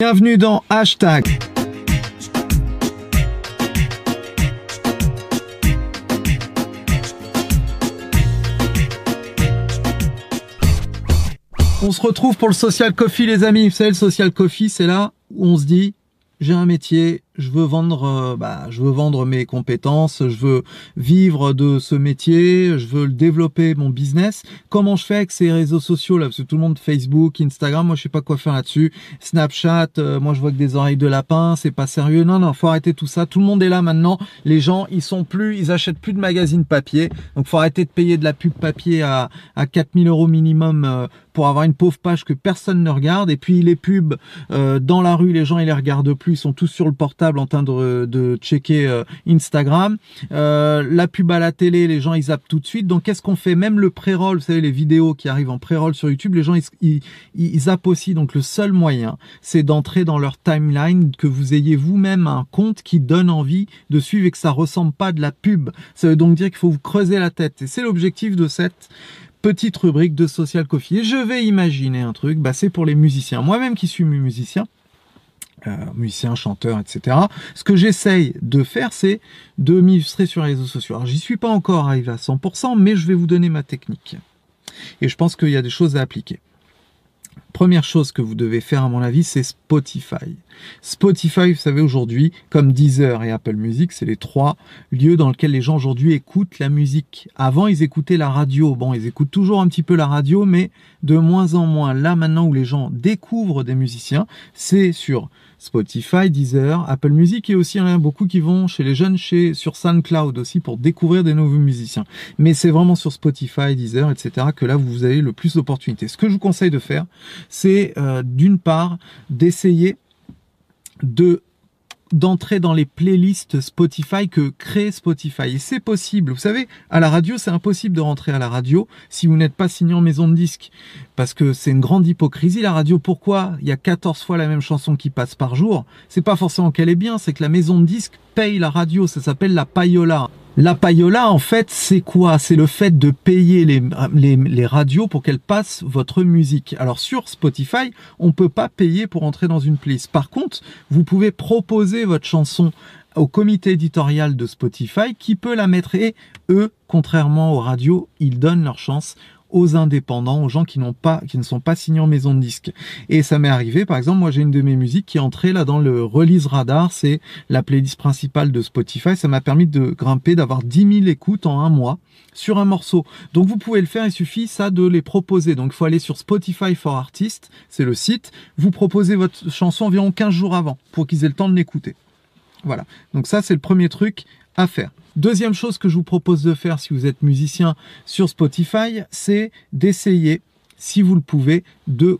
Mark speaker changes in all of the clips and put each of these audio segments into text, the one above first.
Speaker 1: Bienvenue dans Hashtag. On se retrouve pour le Social Coffee, les amis. Vous savez, le Social Coffee, c'est là où on se dit, j'ai un métier, je veux vendre, euh, bah, je veux vendre mes compétences, je veux vivre de ce métier, je veux développer mon business. Comment je fais avec ces réseaux sociaux là? Parce que tout le monde Facebook, Instagram, moi je sais pas quoi faire là-dessus. Snapchat, euh, moi je vois que des oreilles de lapin, c'est pas sérieux. Non non, faut arrêter tout ça. Tout le monde est là maintenant. Les gens, ils sont plus, ils achètent plus de magazines papier. Donc faut arrêter de payer de la pub papier à à 4000 euros minimum euh, pour avoir une pauvre page que personne ne regarde. Et puis les pubs dans la rue, les gens ils les regardent plus, ils sont tous sur le portable en train de, checker euh, Instagram. Euh, la pub à la télé, les gens ils zappent tout de suite. Donc qu'est-ce qu'on fait? Même le pré-roll, vous savez les vidéos qui arrivent en pré-roll sur YouTube, les gens ils, ils, aussi. Donc le seul moyen, c'est d'entrer dans leur timeline, que vous ayez vous-même un compte qui donne envie de suivre et que ça ressemble pas de la pub. Ça veut donc dire qu'il faut vous creuser la tête. Et c'est l'objectif de cette petite rubrique de Social Coffee. Et je vais imaginer un truc, bah, c'est pour les musiciens. Moi-même qui suis musicien, euh, musicien, chanteur, etc. Ce que j'essaye de faire, c'est de m'illustrer sur les réseaux sociaux. Alors, j'y suis pas encore arrivé à 100%, mais je vais vous donner ma technique. Et je pense qu'il y a des choses à appliquer. Première chose que vous devez faire, à mon avis, c'est Spotify. Spotify, vous savez, aujourd'hui, comme Deezer et Apple Music, c'est les trois lieux dans lesquels les gens aujourd'hui écoutent la musique. Avant, ils écoutaient la radio. Bon, ils écoutent toujours un petit peu la radio, mais de moins en moins. Là, maintenant, où les gens découvrent des musiciens, c'est sur Spotify, Deezer, Apple Music et aussi a beaucoup qui vont chez les jeunes chez sur SoundCloud aussi pour découvrir des nouveaux musiciens. Mais c'est vraiment sur Spotify, Deezer, etc. que là vous avez le plus d'opportunités. Ce que je vous conseille de faire, c'est euh, d'une part d'essayer de d'entrer dans les playlists Spotify que crée Spotify. Et c'est possible. Vous savez, à la radio, c'est impossible de rentrer à la radio si vous n'êtes pas signé en maison de disque. Parce que c'est une grande hypocrisie, la radio. Pourquoi il y a 14 fois la même chanson qui passe par jour? C'est pas forcément qu'elle est bien, c'est que la maison de disque paye la radio. Ça s'appelle la payola. La payola, en fait, c'est quoi? C'est le fait de payer les, radios pour qu'elles passent votre musique. Alors sur Spotify, on peut pas payer pour entrer dans une playlist. Par contre, vous pouvez proposer votre chanson au comité éditorial de Spotify qui peut la mettre et eux, contrairement aux radios, ils donnent leur chance aux indépendants, aux gens qui n'ont pas, qui ne sont pas signés en maison de disque. Et ça m'est arrivé, par exemple, moi j'ai une de mes musiques qui est entrée là dans le release radar, c'est la playlist principale de Spotify. Ça m'a permis de grimper, d'avoir 10 000 écoutes en un mois sur un morceau. Donc vous pouvez le faire, il suffit ça de les proposer. Donc il faut aller sur Spotify for Artists, c'est le site. Vous proposez votre chanson environ 15 jours avant pour qu'ils aient le temps de l'écouter. Voilà. Donc ça c'est le premier truc à faire. Deuxième chose que je vous propose de faire si vous êtes musicien sur Spotify, c'est d'essayer, si vous le pouvez, de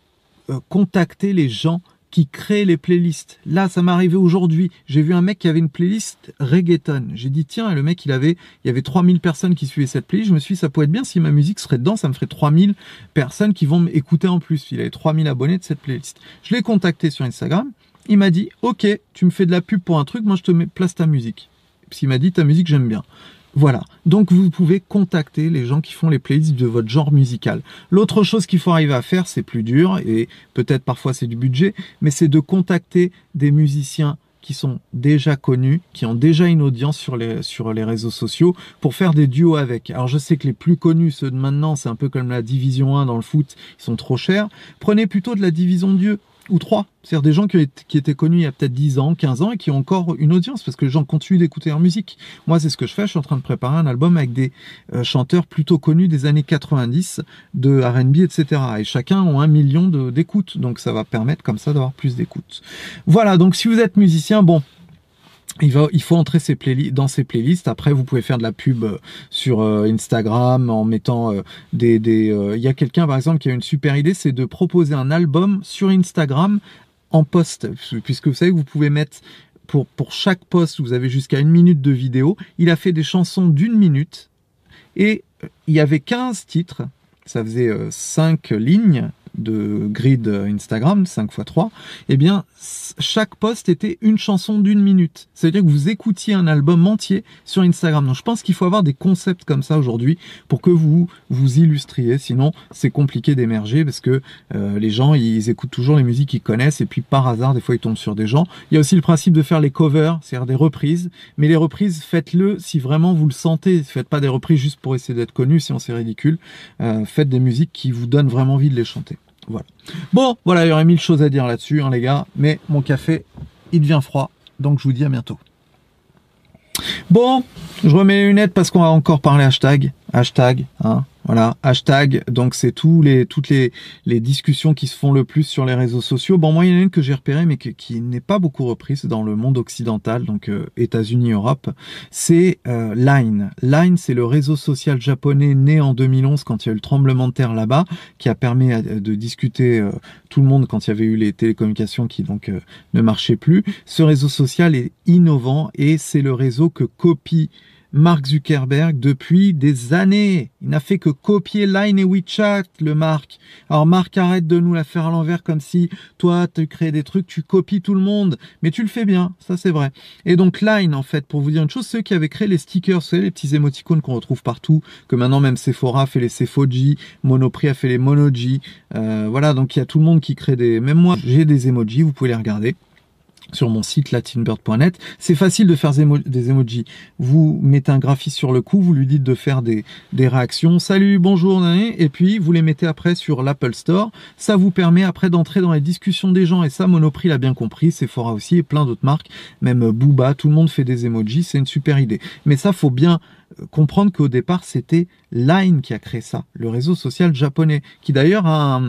Speaker 1: euh, contacter les gens qui créent les playlists. Là, ça m'est arrivé aujourd'hui. J'ai vu un mec qui avait une playlist reggaeton. J'ai dit, tiens, le mec, il avait, il y avait 3000 personnes qui suivaient cette playlist. Je me suis dit, ça pourrait être bien si ma musique serait dedans. Ça me ferait 3000 personnes qui vont m'écouter en plus. Il avait 3000 abonnés de cette playlist. Je l'ai contacté sur Instagram. Il m'a dit, OK, tu me fais de la pub pour un truc. Moi, je te mets, place ta musique s'il m'a dit ta musique j'aime bien. Voilà. Donc vous pouvez contacter les gens qui font les playlists de votre genre musical. L'autre chose qu'il faut arriver à faire, c'est plus dur et peut-être parfois c'est du budget, mais c'est de contacter des musiciens qui sont déjà connus, qui ont déjà une audience sur les, sur les réseaux sociaux pour faire des duos avec. Alors je sais que les plus connus, ceux de maintenant, c'est un peu comme la division 1 dans le foot, ils sont trop chers. Prenez plutôt de la division Dieu ou trois. C'est-à-dire des gens qui, étaient connus il y a peut-être 10 ans, 15 ans et qui ont encore une audience parce que les gens continuent d'écouter leur musique. Moi, c'est ce que je fais. Je suis en train de préparer un album avec des euh, chanteurs plutôt connus des années 90, de R&B, etc. Et chacun ont un million d'écoutes. Donc, ça va permettre comme ça d'avoir plus d'écoutes. Voilà. Donc, si vous êtes musicien, bon, il, faut entrer ses dans ces playlists. Après, vous pouvez faire de la pub euh, sur euh, Instagram en mettant euh, des... des il y a quelqu'un, par exemple, qui a une super idée, c'est de proposer un album sur Instagram en post. Puisque vous savez que vous pouvez mettre... Pour, pour chaque post, vous avez jusqu'à une minute de vidéo. Il a fait des chansons d'une minute et il y avait 15 titres ça faisait 5 lignes de grid Instagram, 5 x 3, eh bien, chaque post était une chanson d'une minute. C'est-à-dire que vous écoutiez un album entier sur Instagram. Donc, je pense qu'il faut avoir des concepts comme ça aujourd'hui pour que vous vous illustriez. Sinon, c'est compliqué d'émerger parce que euh, les gens, ils écoutent toujours les musiques qu'ils connaissent et puis par hasard, des fois, ils tombent sur des gens. Il y a aussi le principe de faire les covers, c'est-à-dire des reprises. Mais les reprises, faites-le si vraiment vous le sentez. Faites pas des reprises juste pour essayer d'être connu, sinon c'est ridicule. Euh, faites des musiques qui vous donnent vraiment envie de les chanter. Bon, voilà, il y aurait mille choses à dire là-dessus, hein, les gars. Mais mon café, il devient froid. Donc je vous dis à bientôt. Bon, je remets les lunettes parce qu'on va encore parler hashtag. Hashtag, hein, voilà, hashtag, donc c'est les, toutes les, discussions qui se font le plus sur les réseaux sociaux. Bon, moi, il y en a une que j'ai repérée, mais qui n'est pas beaucoup reprise dans le monde occidental, donc euh, États-Unis, Europe. C'est euh, Line. Line, c'est le réseau social japonais né en 2011 quand il y a eu le tremblement de terre là-bas, qui a permis euh, de discuter tout le monde quand il y avait eu les télécommunications qui donc ne marchaient plus. Ce réseau social est innovant et c'est le réseau que copie Mark Zuckerberg depuis des années. Il n'a fait que copier Line et WeChat, le Mark. Alors Mark, arrête de nous la faire à l'envers comme si toi, tu crées des trucs, tu copies tout le monde. Mais tu le fais bien, ça c'est vrai. Et donc Line, en fait, pour vous dire une chose, ceux qui avaient créé les stickers, savez, les petits émoticônes qu'on retrouve partout, que maintenant même Sephora fait les Sephoji, Monoprix a fait les Monoji. Euh, voilà, donc il y a tout le monde qui crée des... Même moi, j'ai des emojis, vous pouvez les regarder sur mon site latinbird.net. C'est facile de faire des emojis. Vous mettez un graphiste sur le coup, vous lui dites de faire des, réactions, salut, bonjour, et puis vous les mettez après sur l'Apple Store. Ça vous permet après d'entrer dans les discussions des gens, et ça, Monoprix l'a bien compris, Sephora aussi, et plein d'autres marques, même Booba, tout le monde fait des emojis, c'est une super idée. Mais ça, faut bien comprendre qu'au départ, c'était Line qui a créé ça, le réseau social japonais, qui d'ailleurs a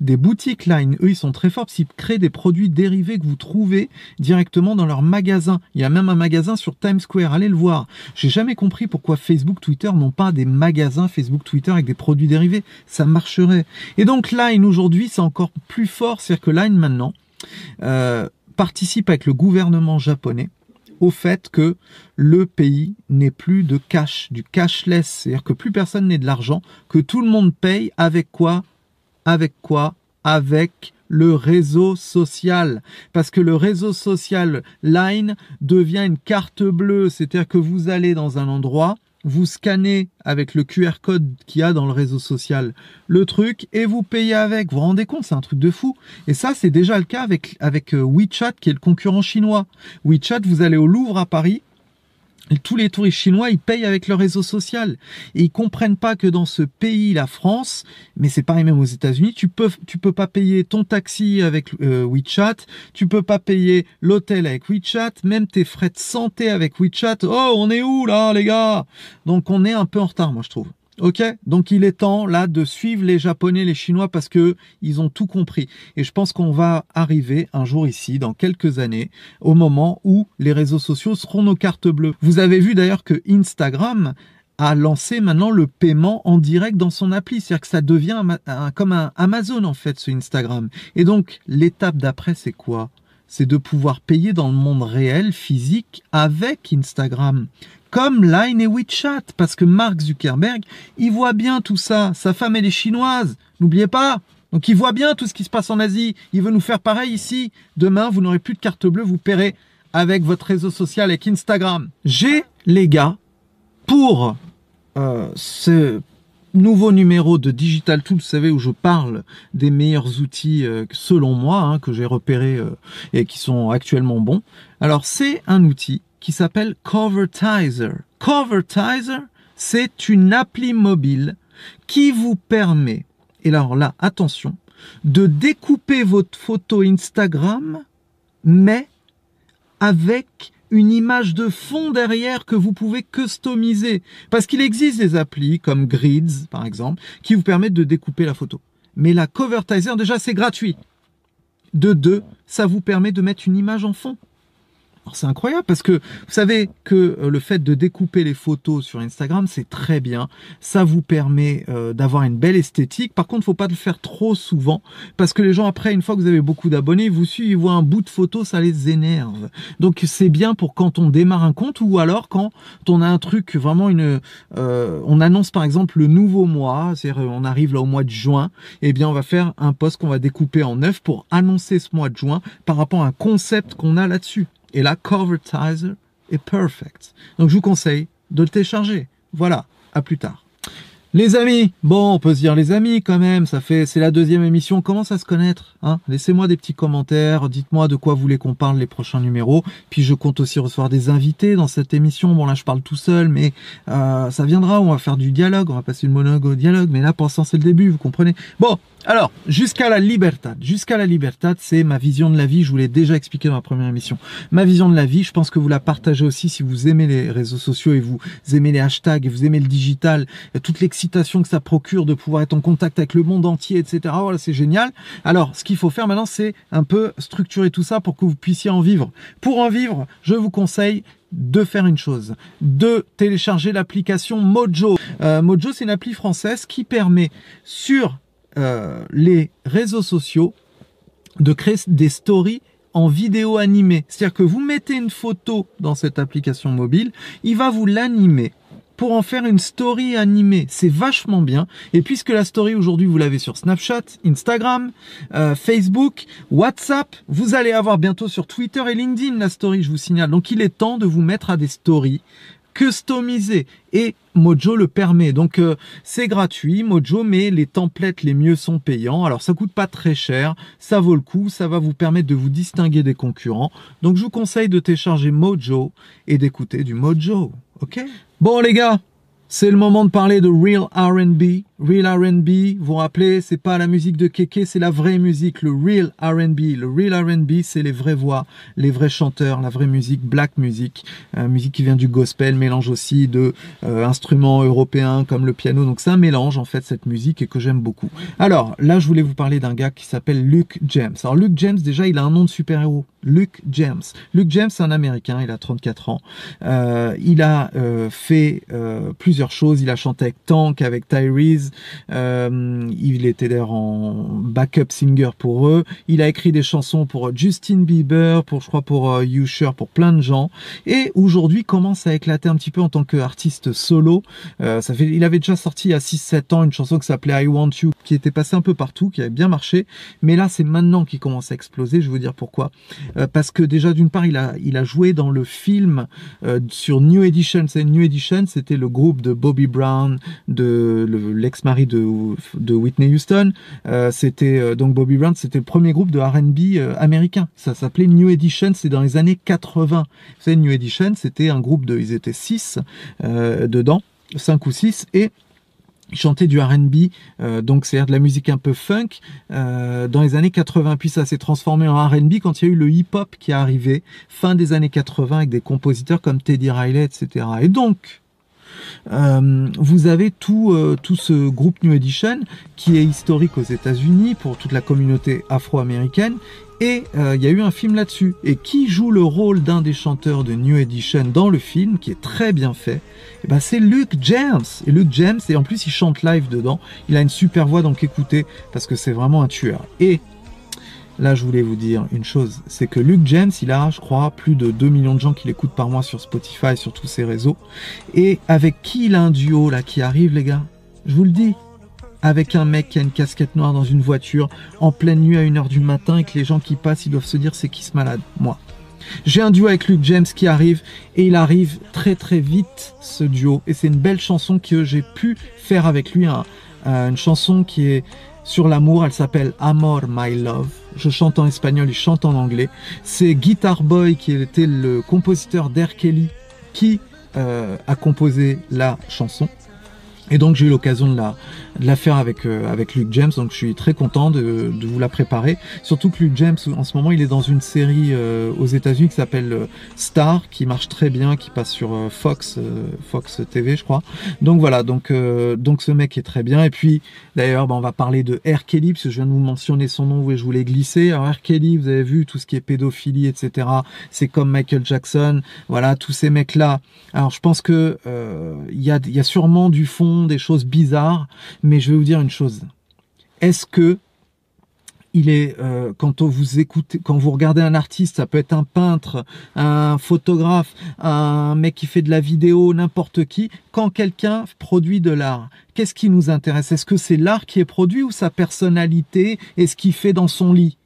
Speaker 1: des boutiques Line. Eux, ils sont très forts qu'ils créent des produits dérivés que vous trouvez directement dans leur magasin. Il y a même un magasin sur Times Square, allez le voir. J'ai jamais compris pourquoi Facebook, Twitter n'ont pas des magasins Facebook, Twitter avec des produits dérivés. Ça marcherait. Et donc Line aujourd'hui, c'est encore plus fort, c'est-à-dire que Line maintenant euh, participe avec le gouvernement japonais au fait que le pays n'ait plus de cash, du cashless, c'est-à-dire que plus personne n'ait de l'argent, que tout le monde paye avec quoi? Avec quoi? Avec le réseau social. Parce que le réseau social Line devient une carte bleue, c'est-à-dire que vous allez dans un endroit, vous scannez avec le QR code qu'il y a dans le réseau social le truc et vous payez avec. Vous vous rendez compte, c'est un truc de fou. Et ça, c'est déjà le cas avec, avec euh, WeChat qui est le concurrent chinois. WeChat, vous allez au Louvre à Paris, tous les touristes chinois, ils payent avec leur réseau social. Et ils comprennent pas que dans ce pays, la France, mais c'est pareil même aux États-Unis, tu peux, tu peux pas payer ton taxi avec euh, WeChat, tu peux pas payer l'hôtel avec WeChat, même tes frais de santé avec WeChat. Oh, on est où là, les gars? Donc on est un peu en retard, moi, je trouve. Ok, donc il est temps là de suivre les Japonais, les Chinois parce que ils ont tout compris. Et je pense qu'on va arriver un jour ici, dans quelques années, au moment où les réseaux sociaux seront nos cartes bleues. Vous avez vu d'ailleurs que Instagram a lancé maintenant le paiement en direct dans son appli. C'est-à-dire que ça devient comme un Amazon en fait, ce Instagram. Et donc l'étape d'après, c'est quoi? C'est de pouvoir payer dans le monde réel, physique, avec Instagram comme Line et WeChat, parce que Mark Zuckerberg, il voit bien tout ça. Sa femme, elle est chinoise, n'oubliez pas. Donc il voit bien tout ce qui se passe en Asie. Il veut nous faire pareil ici. Demain, vous n'aurez plus de carte bleue, vous paierez avec votre réseau social, avec Instagram. J'ai, les gars, pour euh, ce nouveau numéro de Digital Tool, vous savez, où je parle des meilleurs outils euh, selon moi, hein, que j'ai repérés euh, et qui sont actuellement bons. Alors c'est un outil qui s'appelle Covertizer. Covertizer, c'est une appli mobile qui vous permet, et alors là, attention, de découper votre photo Instagram, mais avec une image de fond derrière que vous pouvez customiser. Parce qu'il existe des applis comme Grids, par exemple, qui vous permettent de découper la photo. Mais la Covertizer, déjà, c'est gratuit. De deux, ça vous permet de mettre une image en fond. C'est incroyable parce que vous savez que euh, le fait de découper les photos sur Instagram, c'est très bien. Ça vous permet euh, d'avoir une belle esthétique. Par contre, faut pas le faire trop souvent parce que les gens après, une fois que vous avez beaucoup d'abonnés, vous suivent, ils voient un bout de photo, ça les énerve. Donc c'est bien pour quand on démarre un compte ou alors quand on a un truc vraiment une, euh, on annonce par exemple le nouveau mois, c'est-à-dire on arrive là au mois de juin, eh bien on va faire un post qu'on va découper en neuf pour annoncer ce mois de juin par rapport à un concept qu'on a là-dessus. Et la Covertizer est perfect. Donc je vous conseille de le télécharger. Voilà, à plus tard. Les amis, bon, on peut se dire les amis quand même, ça fait, c'est la deuxième émission, on commence à se connaître, hein? Laissez-moi des petits commentaires, dites-moi de quoi vous voulez qu'on parle les prochains numéros, puis je compte aussi recevoir des invités dans cette émission, bon là je parle tout seul, mais euh, ça viendra, on va faire du dialogue, on va passer le monologue au dialogue, mais là pour l'instant c'est le début, vous comprenez? Bon, alors, jusqu'à la libertad. Jusqu'à la libertad, c'est ma vision de la vie. Je vous l'ai déjà expliqué dans la première émission. Ma vision de la vie, je pense que vous la partagez aussi si vous aimez les réseaux sociaux et vous aimez les hashtags et vous aimez le digital, toute l'excitation que ça procure de pouvoir être en contact avec le monde entier, etc. Voilà, c'est génial. Alors, ce qu'il faut faire maintenant, c'est un peu structurer tout ça pour que vous puissiez en vivre. Pour en vivre, je vous conseille de faire une chose, de télécharger l'application Mojo. Euh, Mojo, c'est une appli française qui permet sur euh, les réseaux sociaux de créer des stories en vidéo animée. C'est-à-dire que vous mettez une photo dans cette application mobile, il va vous l'animer pour en faire une story animée. C'est vachement bien. Et puisque la story aujourd'hui, vous l'avez sur Snapchat, Instagram, euh, Facebook, WhatsApp, vous allez avoir bientôt sur Twitter et LinkedIn la story, je vous signale. Donc il est temps de vous mettre à des stories customisé et Mojo le permet. Donc euh, c'est gratuit Mojo mais les templates les mieux sont payants. Alors ça coûte pas très cher, ça vaut le coup, ça va vous permettre de vous distinguer des concurrents. Donc je vous conseille de télécharger Mojo et d'écouter du Mojo. OK? Bon les gars, c'est le moment de parler de real R&B. Real R&B, vous vous rappelez, c'est pas la musique de Keke, c'est la vraie musique, le real R&B. Le real R&B, c'est les vraies voix, les vrais chanteurs, la vraie musique, black music, euh, musique qui vient du gospel, mélange aussi de euh, instruments européens comme le piano. Donc c'est un mélange en fait cette musique et que j'aime beaucoup. Alors là, je voulais vous parler d'un gars qui s'appelle Luke James. Alors Luke James, déjà, il a un nom de super-héros. Luke James. Luke James, c'est un Américain, il a 34 ans. Euh, il a fait plusieurs choses. Il a chanté avec Tank, avec Tyrese, euh, il était d'ailleurs en backup singer pour eux. Il a écrit des chansons pour Justin Bieber, pour je crois pour euh, Usher, pour plein de gens. Et aujourd'hui commence à éclater un petit peu en tant qu'artiste solo. Euh, il avait déjà sorti a 6-7 ans une chanson qui s'appelait I Want You, qui était passée un peu partout, qui avait bien marché. Mais là, c'est maintenant qu'il commence à exploser. Je vais vous dire pourquoi. parce que déjà d'une part, il a, il a joué dans le film sur New Edition. C'est New Edition, c'était le groupe de Bobby Brown, de l'ex mari de, Whitney Houston. Euh, c'était euh, donc Bobby Brown, c'était le premier groupe de R&B euh, américain. Ça s'appelait New Edition, c'est dans les années 80. Vous savez, New Edition, c'était un groupe de, ils étaient six dedans, cinq ou six, et chantaient du R&B, donc c'est-à-dire de la musique un peu funk, dans les années 80. Puis ça s'est transformé en R&B quand il y a eu le hip-hop qui est arrivé, fin des années 80, avec des compositeurs comme Teddy Riley, etc. Et donc, vous avez tout, euh, tout ce groupe New Edition qui est historique aux États-Unis pour toute la communauté afro-américaine. Et euh, il y a eu un film là-dessus. Et qui joue le rôle d'un des chanteurs de New Edition dans le film, qui est très bien fait eh ben C'est Luke James. Et Luke James, et en plus il chante live dedans. Il a une super voix, donc écoutez, parce que c'est vraiment un tueur. Et Là, je voulais vous dire une chose, c'est que Luke James, il a, je crois, plus de 2 millions de gens qui l'écoutent par mois sur Spotify, sur tous ses réseaux. Et avec qui il a un duo là qui arrive, les gars? Je vous le dis. Avec un mec qui a une casquette noire dans une voiture, en pleine nuit à 1h du matin, et que les gens qui passent, ils doivent se dire c'est qui ce malade? Moi. J'ai un duo avec Luke James qui arrive et il arrive très très vite ce duo et c'est une belle chanson que j'ai pu faire avec lui, une chanson qui est sur l'amour, elle s'appelle Amor My Love. Je chante en espagnol, il chante en anglais. C'est Guitar Boy qui était le compositeur d'Air Kelly qui euh, a composé la chanson. Et donc j'ai eu l'occasion de la, de la faire avec euh, avec Luke James, donc je suis très content de, de, vous la préparer. Surtout que Luke James, en ce moment, il est dans une série euh, aux États-Unis qui s'appelle euh, Star, qui marche très bien, qui passe sur Fox Fox TV, je crois. Donc voilà, donc donc ce mec est très bien. Et puis d'ailleurs, bah, on va parler de R. Kelly, parce que je viens de vous mentionner son nom et je voulais glisser. Alors R. Kelly, vous avez vu tout ce qui est pédophilie, etc. C'est comme Michael Jackson, voilà, tous ces mecs là. Alors je pense que il y a il y a sûrement du fond des choses bizarres, mais je vais vous dire une chose. Est-ce que il est euh, quand vous écoutez, quand vous regardez un artiste, ça peut être un peintre, un photographe, un mec qui fait de la vidéo, n'importe qui. Quand quelqu'un produit de l'art, qu'est-ce qui nous intéresse? Est-ce que c'est l'art qui est produit ou sa personnalité et ce qu'il fait dans son lit?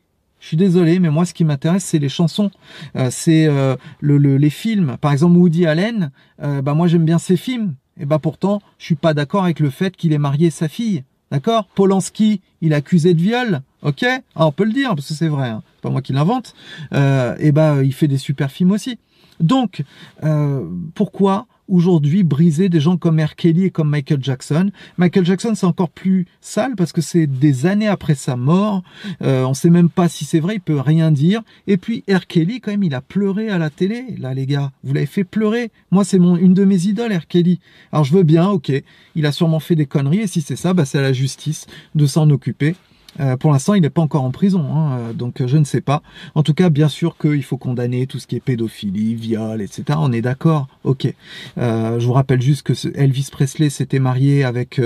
Speaker 1: Je suis désolé, mais moi, ce qui m'intéresse, c'est les chansons, euh, c'est euh, le, les films. Par exemple, Woody Allen, bah moi, j'aime bien ses films. Et bah pourtant, je suis pas d'accord avec le fait qu'il ait marié sa fille. D'accord? Polanski, il accusé de viol. Ok? Ah, On peut le dire, parce que c'est vrai. Hein. pas moi qui l'invente. Euh, et bah, il fait des super films aussi. Donc, euh, pourquoi aujourd'hui briser des gens comme R. Kelly et comme Michael Jackson. Michael Jackson, c'est encore plus sale parce que c'est des années après sa mort. Euh, on sait même pas si c'est vrai, il peut rien dire. Et puis R. Kelly, quand même, il a pleuré à la télé. Là, les gars, vous l'avez fait pleurer. Moi, c'est mon une de mes idoles, R. Kelly. Alors, je veux bien, ok. Il a sûrement fait des conneries et si c'est ça, bah, c'est à la justice de s'en occuper. Euh, pour l'instant, il n'est pas encore en prison, hein, euh, donc euh, je ne sais pas. En tout cas, bien sûr qu'il faut condamner tout ce qui est pédophilie, viol, etc. On est d'accord, ok. je vous rappelle juste que Elvis Presley s'était marié avec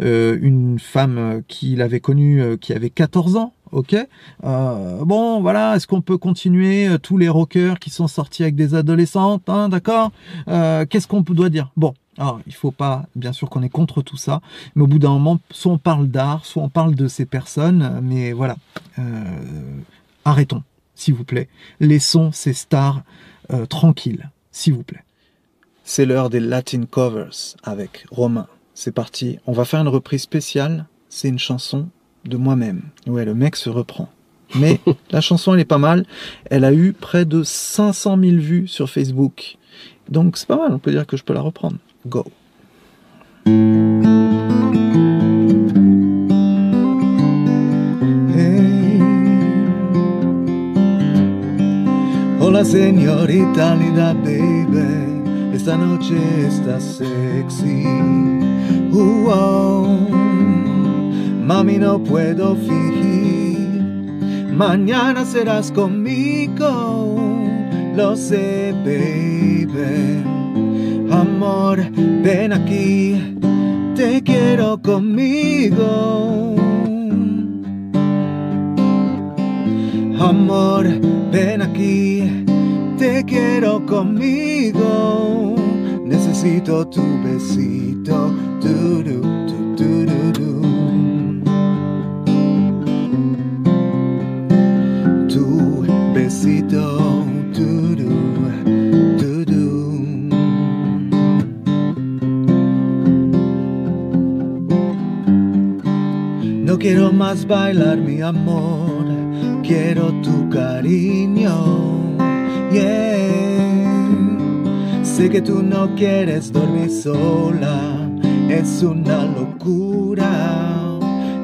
Speaker 1: une femme qu'il avait connue qui avait 14 ans. Ok. bon, voilà. Est-ce qu'on peut continuer tous les rockers qui sont sortis avec des adolescentes, hein, d'accord? Qu'est-ce qu'on doit dire? Bon, alors, il faut pas, bien sûr qu'on est contre tout ça, mais au bout d'un moment, soit on parle d'art, soit on parle de ces personnes, mais voilà, euh, arrêtons, s'il vous plaît. Laissons ces stars euh, tranquilles, s'il vous plaît. C'est l'heure des Latin covers avec Romain. C'est parti, on va faire une reprise spéciale, c'est une chanson de moi-même. Ouais, le mec se reprend. Mais la chanson, elle est pas mal. Elle a eu près de 500 000 vues sur Facebook. Donc c'est pas mal, on peut dire que je peux la reprendre. Go. Hola señorita linda baby, esta noche está sexy. Uh Mami no puedo fingir, mañana serás conmigo, lo sé baby Amor, ven aquí, te quiero conmigo. Amor, ven aquí, te quiero conmigo. Necesito tu besito. Tu bailar mi amor, quiero tu cariño. Yeah. Sé que tú no quieres dormir sola, es una locura.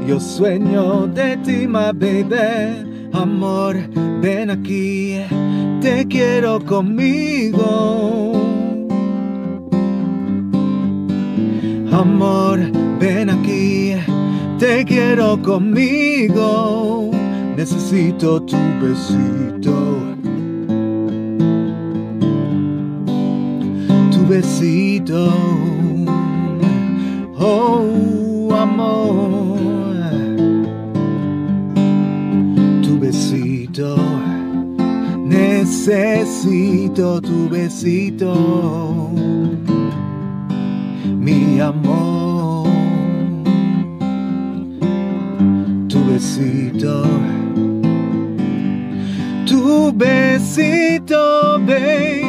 Speaker 1: Yo sueño de ti, my baby. Amor, ven aquí, te quiero conmigo. Amor, ven aquí te quiero conmigo, necesito tu besito. Tu besito, oh amor. Tu besito, necesito tu besito, mi amor. Besito, tu besito, baby.